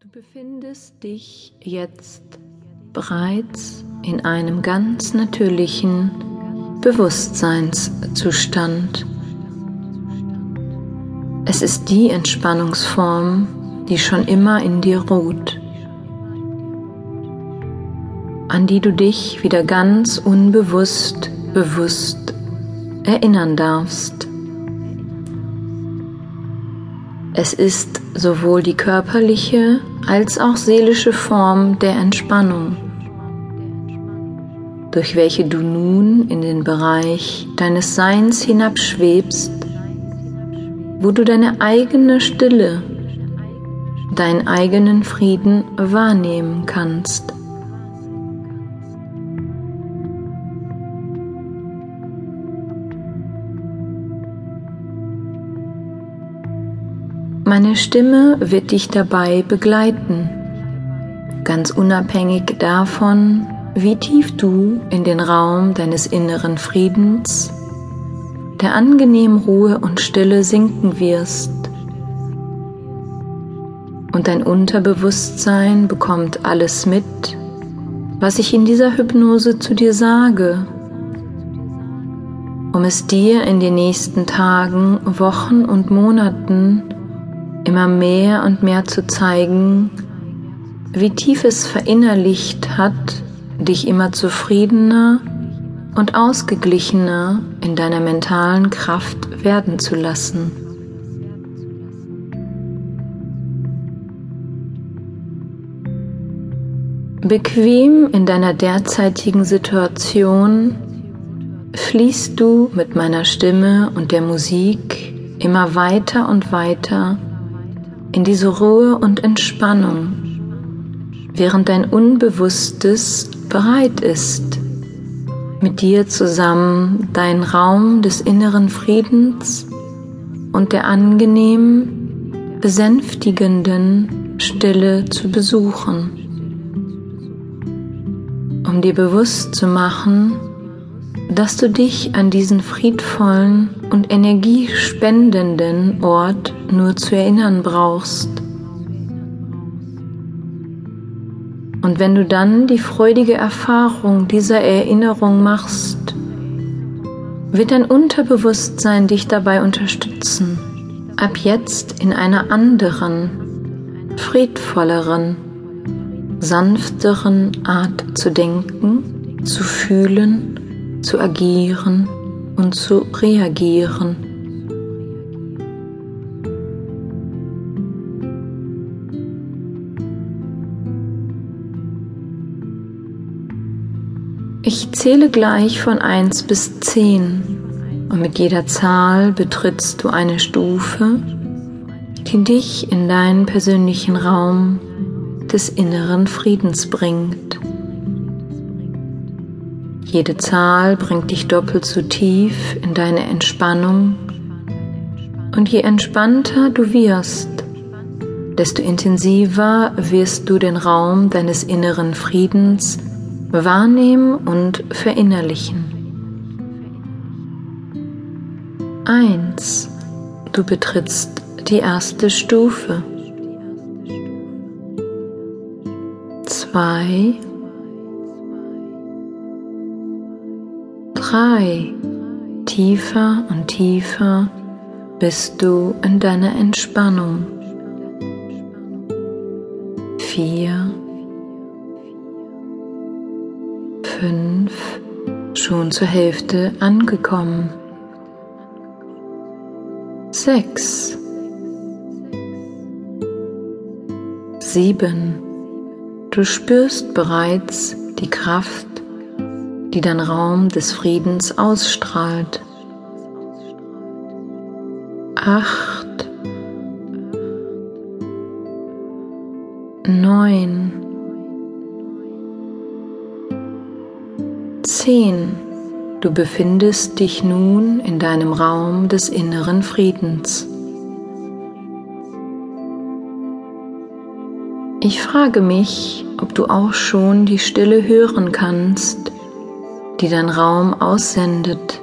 Du befindest dich jetzt bereits in einem ganz natürlichen Bewusstseinszustand. Es ist die Entspannungsform, die schon immer in dir ruht, an die du dich wieder ganz unbewusst bewusst erinnern darfst. Es ist sowohl die körperliche als auch seelische Form der Entspannung, durch welche du nun in den Bereich deines Seins hinabschwebst, wo du deine eigene Stille, deinen eigenen Frieden wahrnehmen kannst. Meine Stimme wird dich dabei begleiten, ganz unabhängig davon, wie tief du in den Raum deines inneren Friedens, der angenehmen Ruhe und Stille sinken wirst. Und dein Unterbewusstsein bekommt alles mit, was ich in dieser Hypnose zu dir sage, um es dir in den nächsten Tagen, Wochen und Monaten immer mehr und mehr zu zeigen, wie tief es verinnerlicht hat, dich immer zufriedener und ausgeglichener in deiner mentalen Kraft werden zu lassen. Bequem in deiner derzeitigen Situation fließt du mit meiner Stimme und der Musik immer weiter und weiter in diese Ruhe und Entspannung, während dein Unbewusstes bereit ist, mit dir zusammen deinen Raum des inneren Friedens und der angenehmen, besänftigenden Stille zu besuchen, um dir bewusst zu machen, dass du dich an diesen friedvollen und energiespendenden Ort nur zu erinnern brauchst. Und wenn du dann die freudige Erfahrung dieser Erinnerung machst, wird dein Unterbewusstsein dich dabei unterstützen, ab jetzt in einer anderen, friedvolleren, sanfteren Art zu denken, zu fühlen zu agieren und zu reagieren. Ich zähle gleich von 1 bis 10 und mit jeder Zahl betrittst du eine Stufe, die dich in deinen persönlichen Raum des inneren Friedens bringt. Jede Zahl bringt dich doppelt so tief in deine Entspannung und je entspannter du wirst, desto intensiver wirst du den Raum deines inneren Friedens wahrnehmen und verinnerlichen. Eins, du betrittst die erste Stufe. Zwei, drei. Tiefer und tiefer bist du in deiner Entspannung. Vier, fünf, schon zur Hälfte angekommen. Sechs, sieben, du spürst bereits die Kraft die dein Raum des Friedens ausstrahlt. Acht, neun, zehn. Du befindest dich nun in deinem Raum des inneren Friedens. Ich frage mich, ob du auch schon die Stille hören kannst, die dein Raum aussendet.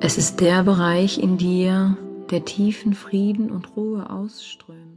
Es ist der Bereich in dir, der tiefen Frieden und Ruhe ausströmt.